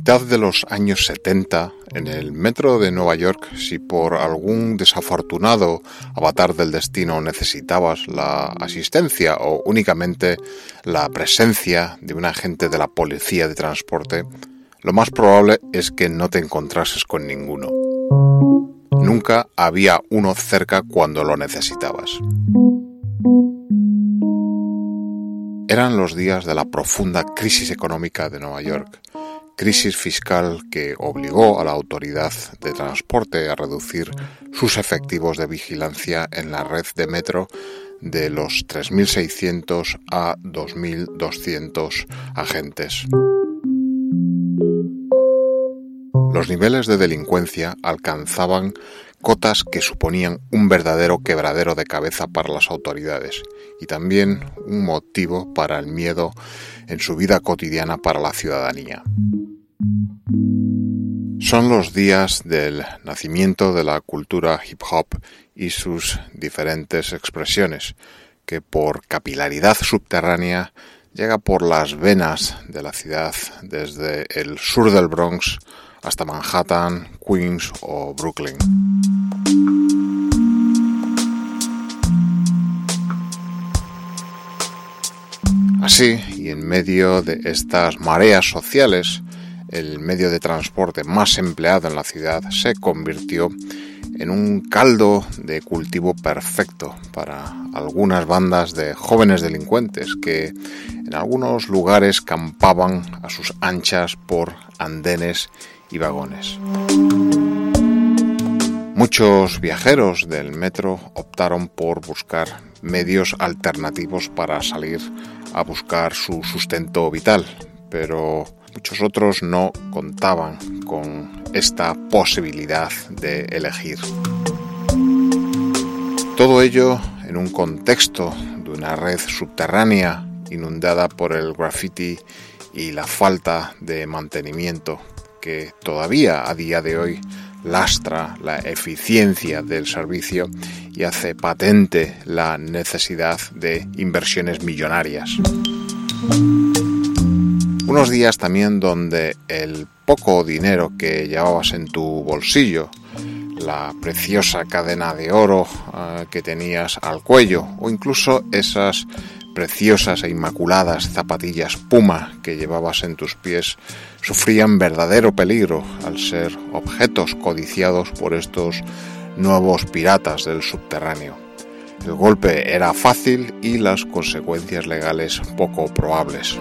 mitad de los años 70, en el metro de Nueva York, si por algún desafortunado avatar del destino necesitabas la asistencia o únicamente la presencia de un agente de la policía de transporte, lo más probable es que no te encontrases con ninguno. Nunca había uno cerca cuando lo necesitabas. Eran los días de la profunda crisis económica de Nueva York, crisis fiscal que obligó a la autoridad de transporte a reducir sus efectivos de vigilancia en la red de metro de los 3.600 a 2.200 agentes. Los niveles de delincuencia alcanzaban cotas que suponían un verdadero quebradero de cabeza para las autoridades y también un motivo para el miedo en su vida cotidiana para la ciudadanía. Son los días del nacimiento de la cultura hip hop y sus diferentes expresiones, que por capilaridad subterránea llega por las venas de la ciudad desde el sur del Bronx hasta Manhattan, Queens o Brooklyn. Así, y en medio de estas mareas sociales, el medio de transporte más empleado en la ciudad se convirtió en un caldo de cultivo perfecto para algunas bandas de jóvenes delincuentes que en algunos lugares campaban a sus anchas por andenes y vagones. Muchos viajeros del metro optaron por buscar medios alternativos para salir a buscar su sustento vital, pero muchos otros no contaban con esta posibilidad de elegir. Todo ello en un contexto de una red subterránea inundada por el graffiti y la falta de mantenimiento que todavía a día de hoy lastra la eficiencia del servicio y hace patente la necesidad de inversiones millonarias. Unos días también donde el poco dinero que llevabas en tu bolsillo, la preciosa cadena de oro eh, que tenías al cuello o incluso esas preciosas e inmaculadas zapatillas puma que llevabas en tus pies sufrían verdadero peligro al ser objetos codiciados por estos nuevos piratas del subterráneo. El golpe era fácil y las consecuencias legales poco probables.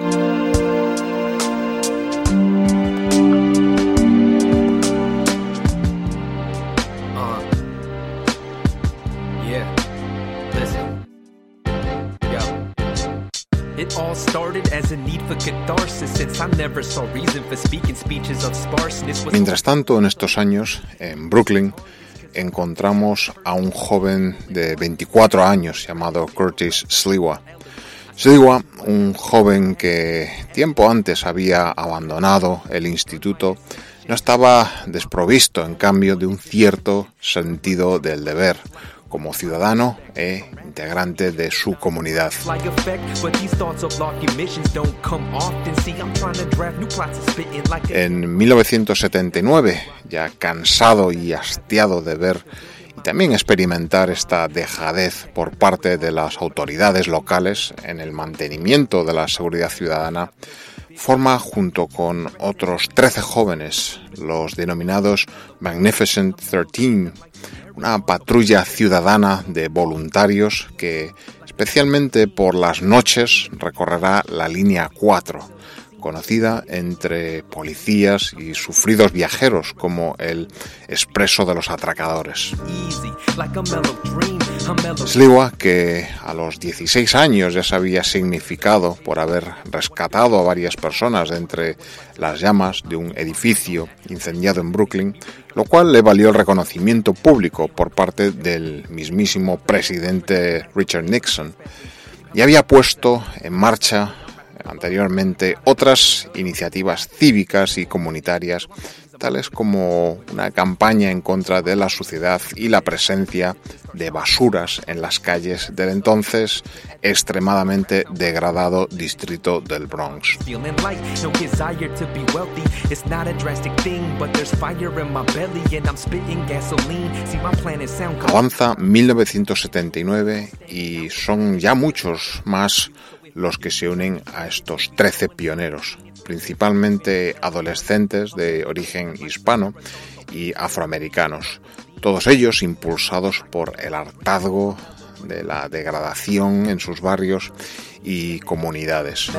Mientras tanto, en estos años, en Brooklyn, encontramos a un joven de 24 años llamado Curtis Sliwa. Sliwa, un joven que tiempo antes había abandonado el instituto, no estaba desprovisto, en cambio, de un cierto sentido del deber como ciudadano e integrante de su comunidad. En 1979, ya cansado y hastiado de ver y también experimentar esta dejadez por parte de las autoridades locales en el mantenimiento de la seguridad ciudadana, forma junto con otros 13 jóvenes los denominados Magnificent 13 una patrulla ciudadana de voluntarios que especialmente por las noches recorrerá la línea 4, conocida entre policías y sufridos viajeros como el expreso de los atracadores. Sliwa, que a los 16 años ya se había significado por haber rescatado a varias personas de entre las llamas de un edificio incendiado en Brooklyn, lo cual le valió el reconocimiento público por parte del mismísimo presidente Richard Nixon, y había puesto en marcha anteriormente otras iniciativas cívicas y comunitarias, tales como una campaña en contra de la suciedad y la presencia de basuras en las calles del entonces extremadamente degradado distrito del Bronx. Avanza 1979 y son ya muchos más los que se unen a estos 13 pioneros, principalmente adolescentes de origen hispano y afroamericanos, todos ellos impulsados por el hartazgo de la degradación en sus barrios y comunidades.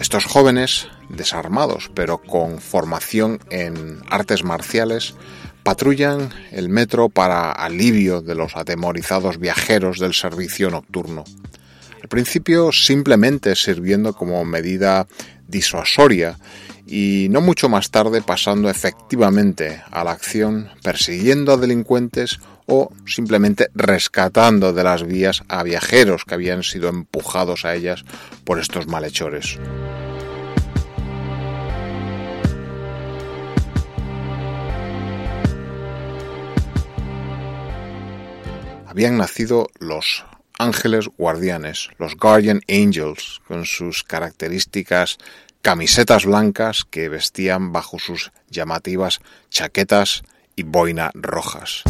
Estos jóvenes, desarmados pero con formación en artes marciales, patrullan el metro para alivio de los atemorizados viajeros del servicio nocturno. Al principio simplemente sirviendo como medida disuasoria y no mucho más tarde pasando efectivamente a la acción persiguiendo a delincuentes o simplemente rescatando de las vías a viajeros que habían sido empujados a ellas por estos malhechores. Habían nacido los ángeles guardianes, los Guardian Angels, con sus características camisetas blancas que vestían bajo sus llamativas chaquetas y boina rojas.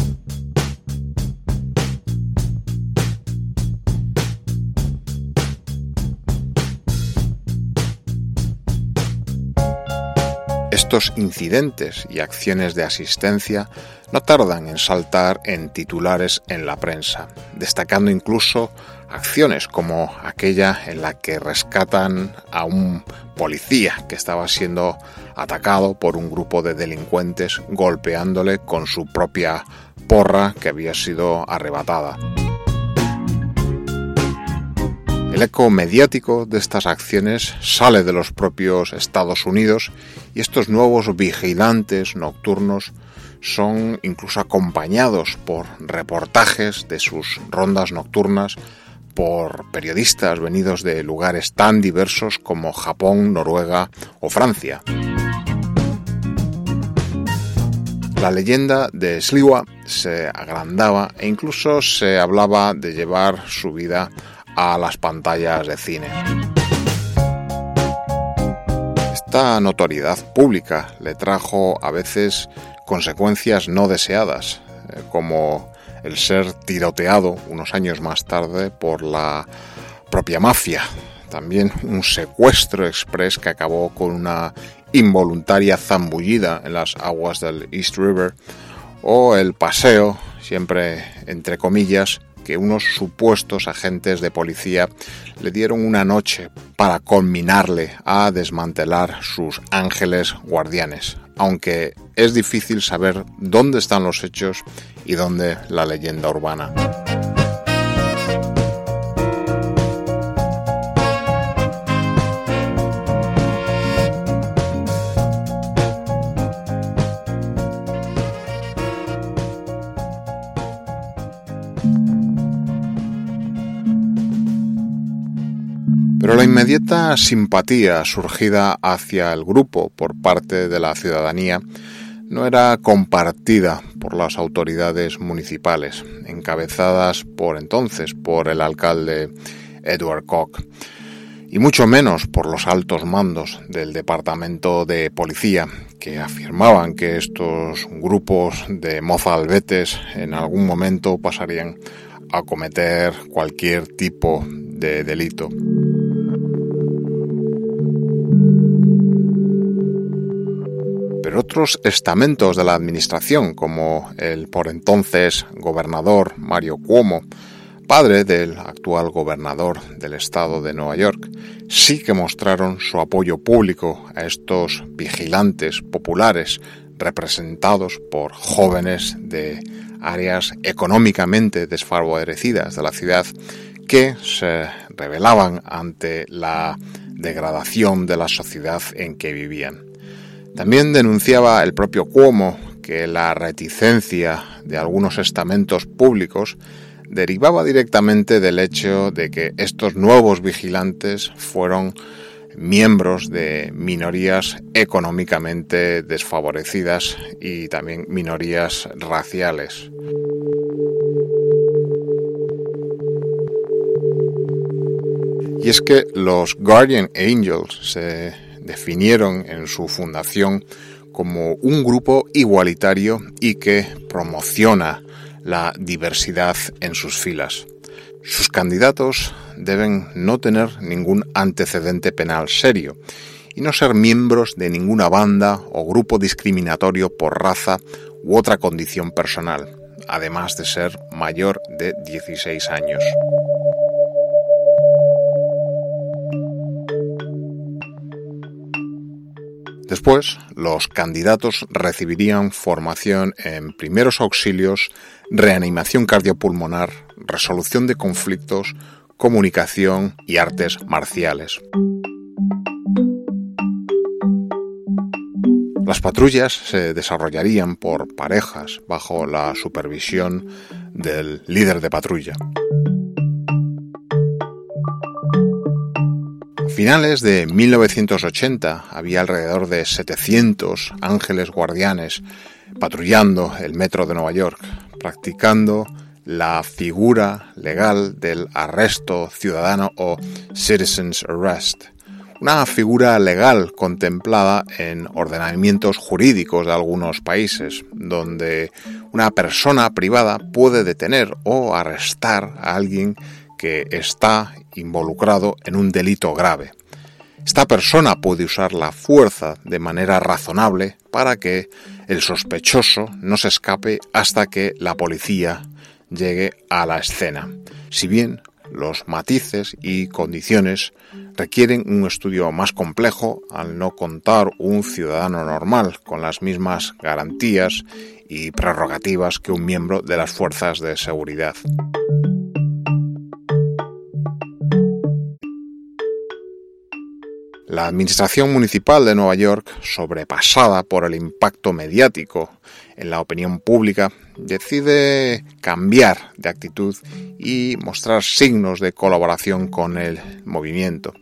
Estos incidentes y acciones de asistencia no tardan en saltar en titulares en la prensa, destacando incluso acciones como aquella en la que rescatan a un policía que estaba siendo atacado por un grupo de delincuentes golpeándole con su propia porra que había sido arrebatada. El eco mediático de estas acciones sale de los propios Estados Unidos y estos nuevos vigilantes nocturnos son incluso acompañados por reportajes de sus rondas nocturnas por periodistas venidos de lugares tan diversos como Japón, Noruega o Francia. La leyenda de Sliwa se agrandaba e incluso se hablaba de llevar su vida a las pantallas de cine. Esta notoriedad pública le trajo a veces consecuencias no deseadas, eh, como el ser tiroteado unos años más tarde por la propia mafia. También un secuestro express que acabó con una involuntaria zambullida en las aguas del East River o el paseo, siempre entre comillas, que unos supuestos agentes de policía le dieron una noche para culminarle a desmantelar sus ángeles guardianes, aunque es difícil saber dónde están los hechos y dónde la leyenda urbana. La inmediata simpatía surgida hacia el grupo por parte de la ciudadanía no era compartida por las autoridades municipales, encabezadas por entonces por el alcalde Edward Koch, y mucho menos por los altos mandos del departamento de policía, que afirmaban que estos grupos de mozalbetes en algún momento pasarían a cometer cualquier tipo de delito. Otros estamentos de la administración, como el por entonces gobernador Mario Cuomo, padre del actual gobernador del estado de Nueva York, sí que mostraron su apoyo público a estos vigilantes populares representados por jóvenes de áreas económicamente desfavorecidas de la ciudad que se rebelaban ante la degradación de la sociedad en que vivían. También denunciaba el propio Cuomo que la reticencia de algunos estamentos públicos derivaba directamente del hecho de que estos nuevos vigilantes fueron miembros de minorías económicamente desfavorecidas y también minorías raciales. Y es que los Guardian Angels se definieron en su fundación como un grupo igualitario y que promociona la diversidad en sus filas. Sus candidatos deben no tener ningún antecedente penal serio y no ser miembros de ninguna banda o grupo discriminatorio por raza u otra condición personal, además de ser mayor de 16 años. Después, los candidatos recibirían formación en primeros auxilios, reanimación cardiopulmonar, resolución de conflictos, comunicación y artes marciales. Las patrullas se desarrollarían por parejas bajo la supervisión del líder de patrulla. Finales de 1980 había alrededor de 700 ángeles guardianes patrullando el metro de Nueva York, practicando la figura legal del arresto ciudadano o citizen's arrest, una figura legal contemplada en ordenamientos jurídicos de algunos países, donde una persona privada puede detener o arrestar a alguien que está involucrado en un delito grave. Esta persona puede usar la fuerza de manera razonable para que el sospechoso no se escape hasta que la policía llegue a la escena. Si bien los matices y condiciones requieren un estudio más complejo al no contar un ciudadano normal con las mismas garantías y prerrogativas que un miembro de las fuerzas de seguridad. La Administración Municipal de Nueva York, sobrepasada por el impacto mediático en la opinión pública, decide cambiar de actitud y mostrar signos de colaboración con el movimiento,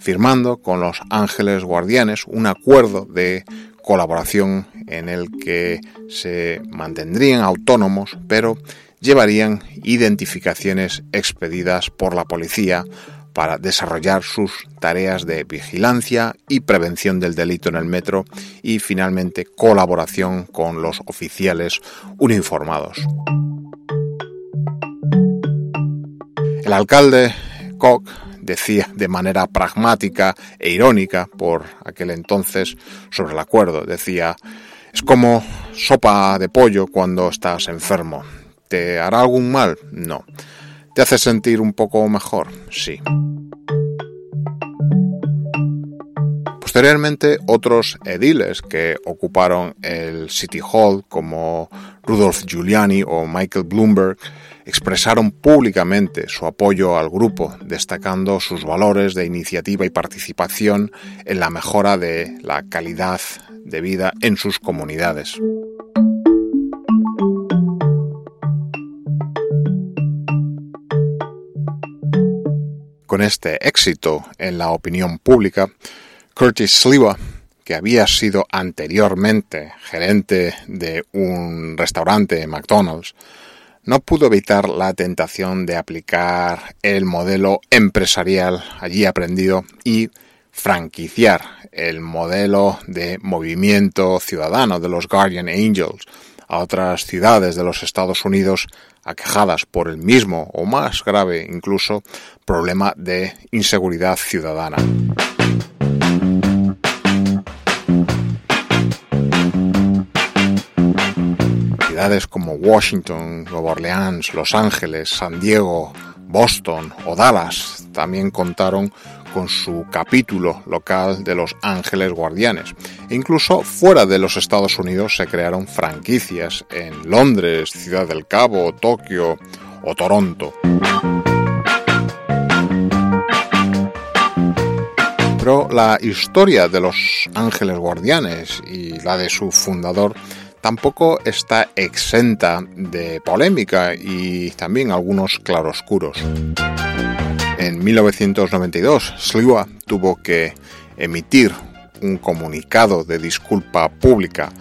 firmando con los Ángeles Guardianes un acuerdo de colaboración en el que se mantendrían autónomos, pero llevarían identificaciones expedidas por la policía para desarrollar sus tareas de vigilancia y prevención del delito en el metro y finalmente colaboración con los oficiales uniformados. El alcalde Koch decía de manera pragmática e irónica por aquel entonces sobre el acuerdo, decía, es como sopa de pollo cuando estás enfermo. ¿Te hará algún mal? No. ¿Te hace sentir un poco mejor? Sí. Posteriormente, otros ediles que ocuparon el City Hall, como Rudolph Giuliani o Michael Bloomberg, expresaron públicamente su apoyo al grupo, destacando sus valores de iniciativa y participación en la mejora de la calidad de vida en sus comunidades. Con este éxito en la opinión pública, Curtis Sliwa, que había sido anteriormente gerente de un restaurante McDonald's, no pudo evitar la tentación de aplicar el modelo empresarial allí aprendido y franquiciar el modelo de movimiento ciudadano de los Guardian Angels a otras ciudades de los Estados Unidos aquejadas por el mismo o más grave incluso problema de inseguridad ciudadana. Ciudades como Washington, Nueva Orleans, Los Ángeles, San Diego, Boston o Dallas también contaron con su capítulo local de los Ángeles Guardianes. E incluso fuera de los Estados Unidos se crearon franquicias en Londres, Ciudad del Cabo, Tokio o Toronto. Pero la historia de los Ángeles Guardianes y la de su fundador tampoco está exenta de polémica y también algunos claroscuros. En 1992, Sliwa tuvo que emitir un comunicado de disculpa pública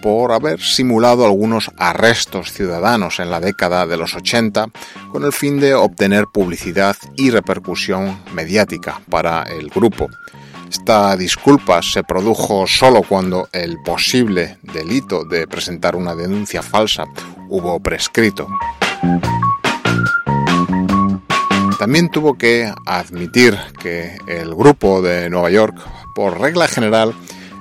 por haber simulado algunos arrestos ciudadanos en la década de los 80 con el fin de obtener publicidad y repercusión mediática para el grupo. Esta disculpa se produjo solo cuando el posible delito de presentar una denuncia falsa hubo prescrito. También tuvo que admitir que el grupo de Nueva York, por regla general,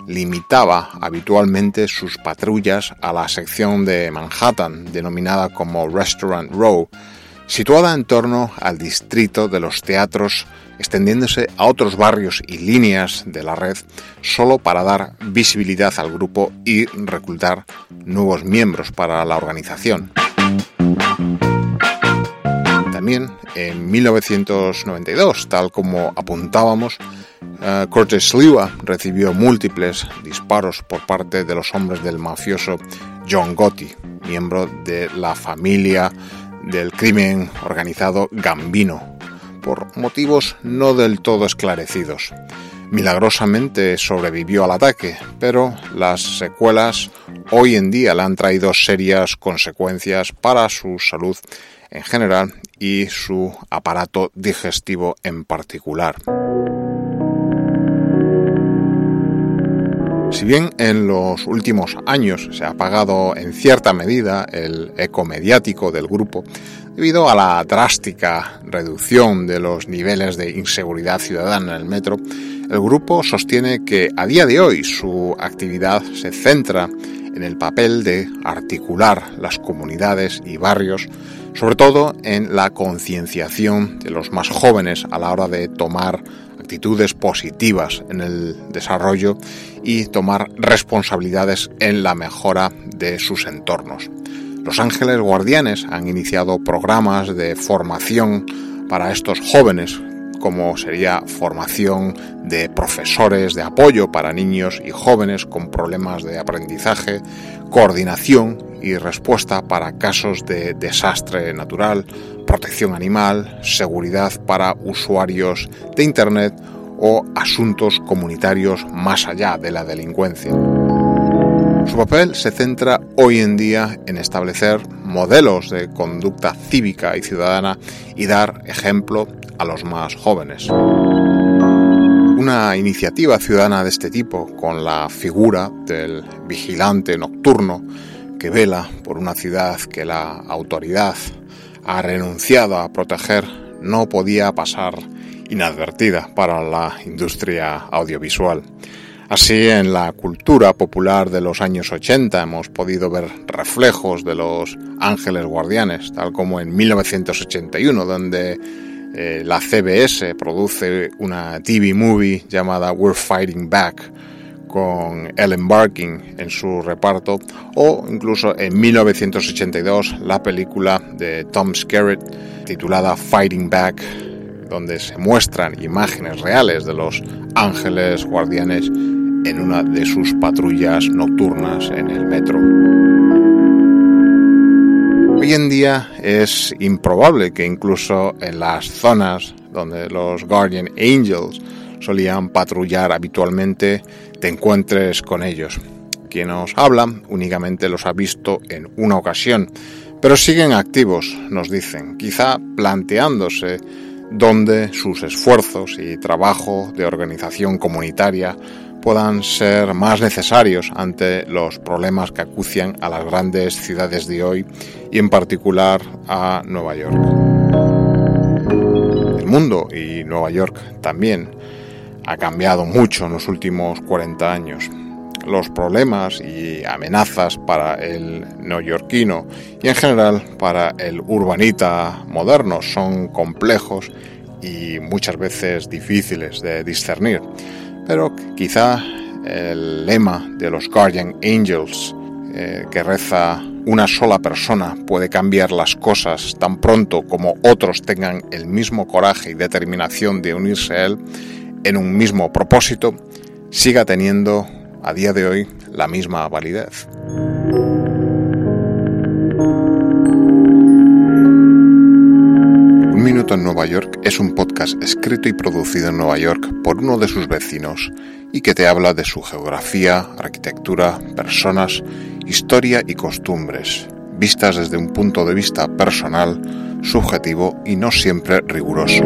limitaba habitualmente sus patrullas a la sección de Manhattan, denominada como Restaurant Row, situada en torno al distrito de los teatros, extendiéndose a otros barrios y líneas de la red, solo para dar visibilidad al grupo y reclutar nuevos miembros para la organización. En 1992, tal como apuntábamos, Uh, Curtis Sliwa recibió múltiples disparos por parte de los hombres del mafioso John Gotti, miembro de la familia del crimen organizado Gambino, por motivos no del todo esclarecidos. Milagrosamente sobrevivió al ataque, pero las secuelas hoy en día le han traído serias consecuencias para su salud en general y su aparato digestivo en particular. Si bien en los últimos años se ha apagado en cierta medida el eco mediático del grupo, debido a la drástica reducción de los niveles de inseguridad ciudadana en el metro, el grupo sostiene que a día de hoy su actividad se centra en el papel de articular las comunidades y barrios, sobre todo en la concienciación de los más jóvenes a la hora de tomar actitudes positivas en el desarrollo y tomar responsabilidades en la mejora de sus entornos. Los Ángeles Guardianes han iniciado programas de formación para estos jóvenes, como sería formación de profesores de apoyo para niños y jóvenes con problemas de aprendizaje, coordinación y respuesta para casos de desastre natural, protección animal, seguridad para usuarios de Internet o asuntos comunitarios más allá de la delincuencia. Su papel se centra hoy en día en establecer modelos de conducta cívica y ciudadana y dar ejemplo a los más jóvenes. Una iniciativa ciudadana de este tipo, con la figura del vigilante nocturno que vela por una ciudad que la autoridad ha renunciado a proteger no podía pasar inadvertida para la industria audiovisual. Así, en la cultura popular de los años 80 hemos podido ver reflejos de los ángeles guardianes, tal como en 1981, donde eh, la CBS produce una TV movie llamada We're Fighting Back, con Ellen Barkin en su reparto, o incluso en 1982 la película de Tom Skerritt titulada Fighting Back, donde se muestran imágenes reales de los ángeles guardianes en una de sus patrullas nocturnas en el metro. Hoy en día es improbable que incluso en las zonas donde los Guardian Angels solían patrullar habitualmente te encuentres con ellos. Quien nos habla únicamente los ha visto en una ocasión, pero siguen activos, nos dicen, quizá planteándose dónde sus esfuerzos y trabajo de organización comunitaria puedan ser más necesarios ante los problemas que acucian a las grandes ciudades de hoy y en particular a Nueva York. El mundo y Nueva York también ha cambiado mucho en los últimos 40 años. Los problemas y amenazas para el neoyorquino y en general para el urbanita moderno son complejos y muchas veces difíciles de discernir. Pero quizá el lema de los Guardian Angels eh, que reza una sola persona puede cambiar las cosas tan pronto como otros tengan el mismo coraje y determinación de unirse a él, en un mismo propósito siga teniendo a día de hoy la misma validez. Minuto en Nueva York es un podcast escrito y producido en Nueva York por uno de sus vecinos y que te habla de su geografía, arquitectura, personas, historia y costumbres, vistas desde un punto de vista personal, subjetivo y no siempre riguroso.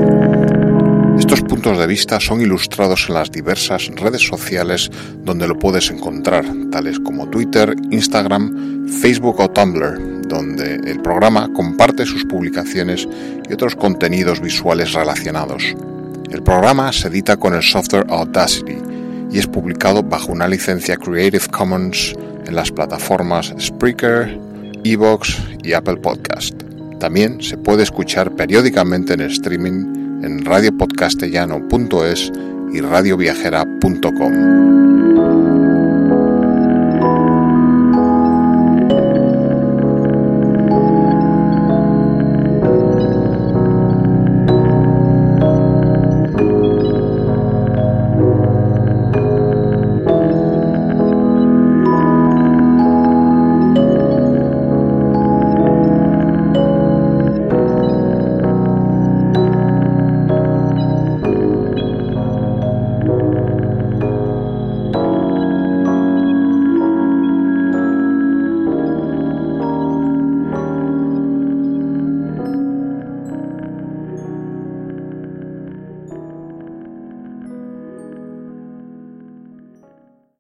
Estos puntos de vista son ilustrados en las diversas redes sociales donde lo puedes encontrar, tales como Twitter, Instagram, Facebook o Tumblr, donde el programa comparte sus publicaciones y otros contenidos visuales relacionados. El programa se edita con el software Audacity y es publicado bajo una licencia Creative Commons en las plataformas Spreaker, Evox y Apple Podcast. También se puede escuchar periódicamente en streaming en radiopodcastellano.es y radioviajera.com.